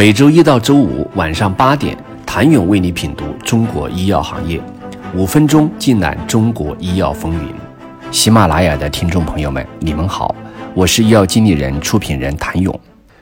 每周一到周五晚上八点，谭勇为你品读中国医药行业，五分钟尽览中国医药风云。喜马拉雅的听众朋友们，你们好，我是医药经理人、出品人谭勇。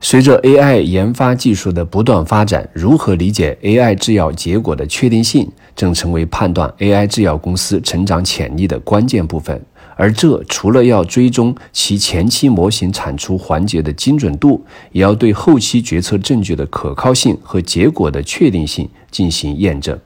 随着 AI 研发技术的不断发展，如何理解 AI 制药结果的确定性，正成为判断 AI 制药公司成长潜力的关键部分。而这除了要追踪其前期模型产出环节的精准度，也要对后期决策证据的可靠性和结果的确定性进行验证。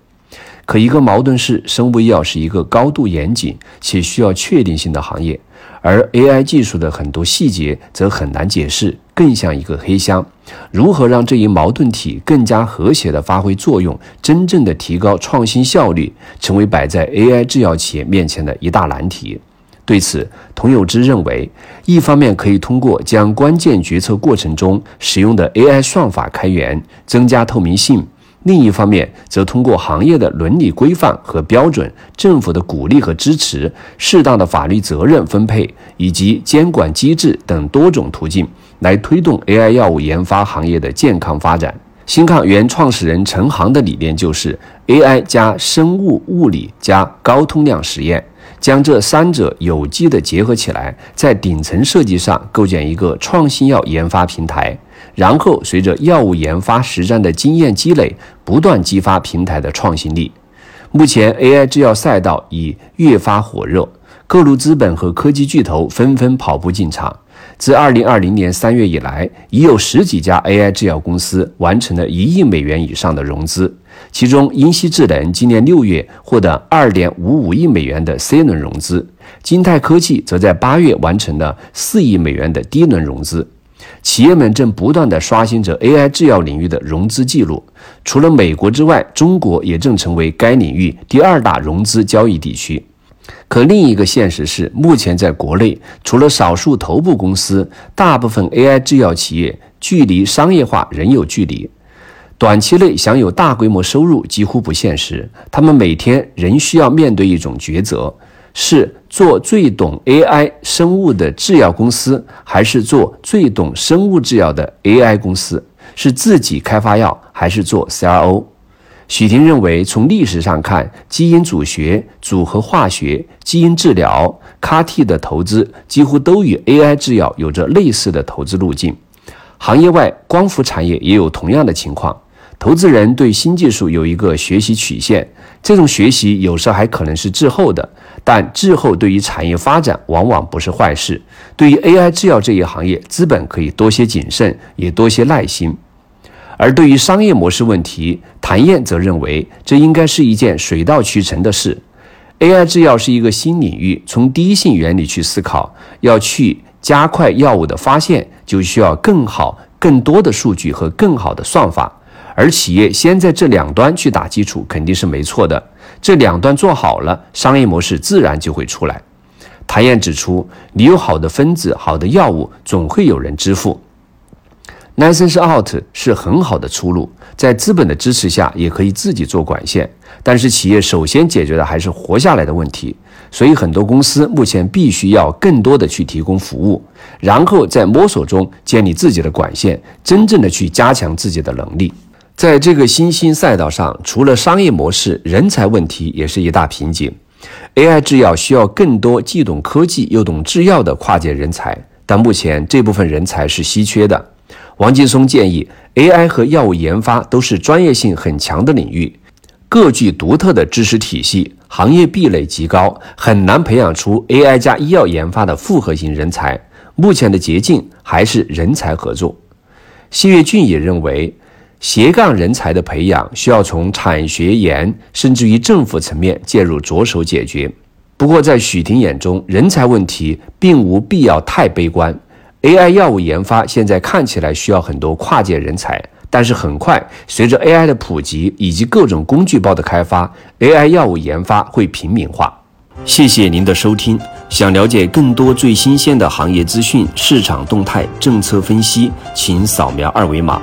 可一个矛盾是，生物医药是一个高度严谨且需要确定性的行业，而 AI 技术的很多细节则很难解释，更像一个黑箱。如何让这一矛盾体更加和谐地发挥作用，真正的提高创新效率，成为摆在 AI 制药企业面前的一大难题。对此，童有之认为，一方面可以通过将关键决策过程中使用的 AI 算法开源，增加透明性；另一方面，则通过行业的伦理规范和标准、政府的鼓励和支持、适当的法律责任分配以及监管机制等多种途径，来推动 AI 药物研发行业的健康发展。新抗原创始人陈航的理念就是 AI 加生物物理加高通量实验。将这三者有机的结合起来，在顶层设计上构建一个创新药研发平台，然后随着药物研发实战的经验积累，不断激发平台的创新力。目前，AI 制药赛道已越发火热，各路资本和科技巨头纷纷跑步进场。自2020年3月以来，已有十几家 AI 制药公司完成了一亿美元以上的融资。其中，英熙智能今年六月获得二点五五亿美元的 C 轮融资，金泰科技则在八月完成了四亿美元的 D 轮融资。企业们正不断地刷新着 AI 制药领域的融资记录。除了美国之外，中国也正成为该领域第二大融资交易地区。可另一个现实是，目前在国内，除了少数头部公司，大部分 AI 制药企业距离商业化仍有距离。短期内享有大规模收入几乎不现实，他们每天仍需要面对一种抉择：是做最懂 AI 生物的制药公司，还是做最懂生物制药的 AI 公司？是自己开发药，还是做 CRO？许婷认为，从历史上看，基因组学、组合化学、基因治疗、CAR-T 的投资几乎都与 AI 制药有着类似的投资路径。行业外，光伏产业也有同样的情况。投资人对新技术有一个学习曲线，这种学习有时候还可能是滞后的，但滞后对于产业发展往往不是坏事。对于 AI 制药这一行业，资本可以多些谨慎，也多些耐心。而对于商业模式问题，谭燕则认为这应该是一件水到渠成的事。AI 制药是一个新领域，从第一性原理去思考，要去加快药物的发现，就需要更好、更多的数据和更好的算法。而企业先在这两端去打基础，肯定是没错的。这两端做好了，商业模式自然就会出来。谭燕指出，你有好的分子、好的药物，总会有人支付。License out 是很好的出路，在资本的支持下，也可以自己做管线。但是企业首先解决的还是活下来的问题，所以很多公司目前必须要更多的去提供服务，然后在摸索中建立自己的管线，真正的去加强自己的能力。在这个新兴赛道上，除了商业模式，人才问题也是一大瓶颈。AI 制药需要更多既懂科技又懂制药的跨界人才，但目前这部分人才是稀缺的。王劲松建议，AI 和药物研发都是专业性很强的领域，各具独特的知识体系，行业壁垒极高，很难培养出 AI 加医药研发的复合型人才。目前的捷径还是人才合作。谢跃俊也认为。斜杠人才的培养需要从产学研甚至于政府层面介入着手解决。不过，在许婷眼中，人才问题并无必要太悲观。AI 药物研发现在看起来需要很多跨界人才，但是很快随着 AI 的普及以及各种工具包的开发，AI 药物研发会平民化。谢谢您的收听。想了解更多最新鲜的行业资讯、市场动态、政策分析，请扫描二维码。